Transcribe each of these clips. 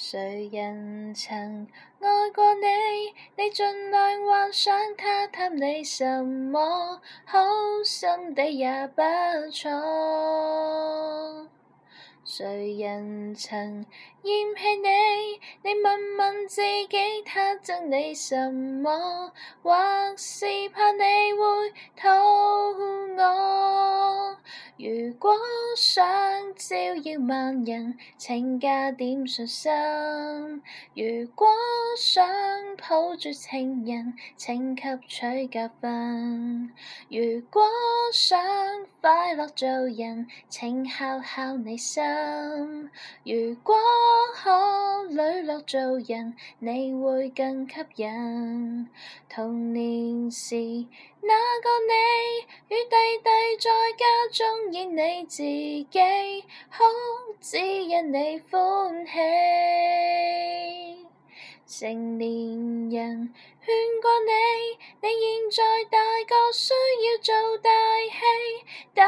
谁人曾爱过你？你尽量幻想他贪你什么，好心底也不错。谁人曾嫌弃你？你问问自己他憎你什么，或是怕你会。如果想照耀万人，请加点信心；如果想抱住情人，请吸取教训；如果想快乐做人，请敲敲你心。如果可。磊落做人，你会更吸引。童年时那个你，与弟弟在家中演你自己，哭只因你欢喜。成年人劝过你，你现在大个需要做大戏，但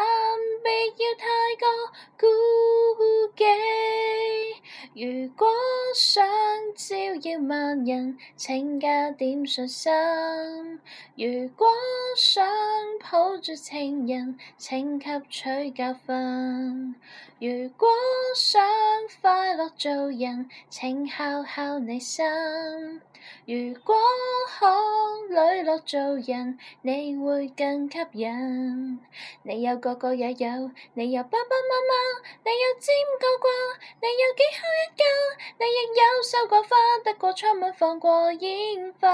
别要太过顾忌。如果想照耀万人，请加点信心；如果想抱住情人，请吸取教训；如果想快乐做人，请敲敲你心；如果可磊落做人，你会更吸引。你有哥哥也有，你有爸爸妈妈，你有占过卦，你有几好一家。你亦有收过花，得过窗吻，放过烟花。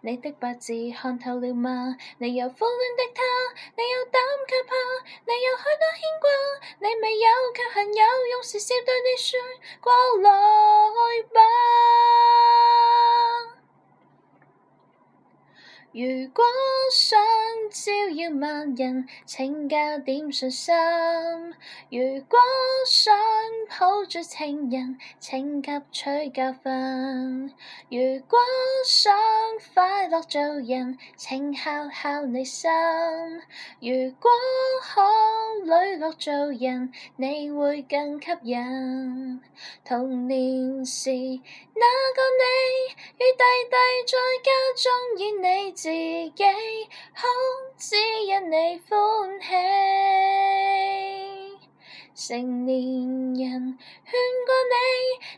你的八字看透了吗？你有苦恋的他，你有胆却怕，你有许多牵挂，你未有却很有用时，笑对你说过来吧。如果想照耀万人，请加点信心。如果想，好在情人请及取教训，如果想快乐做人，请敲敲你心。如果可磊落做人，你会更吸引。童年时那个你，与弟弟在家中演你自己，好只因你欢喜。成年人劝过你，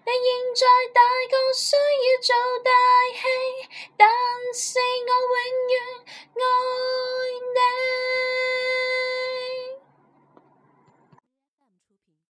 你现在大个需要做大戏，但是。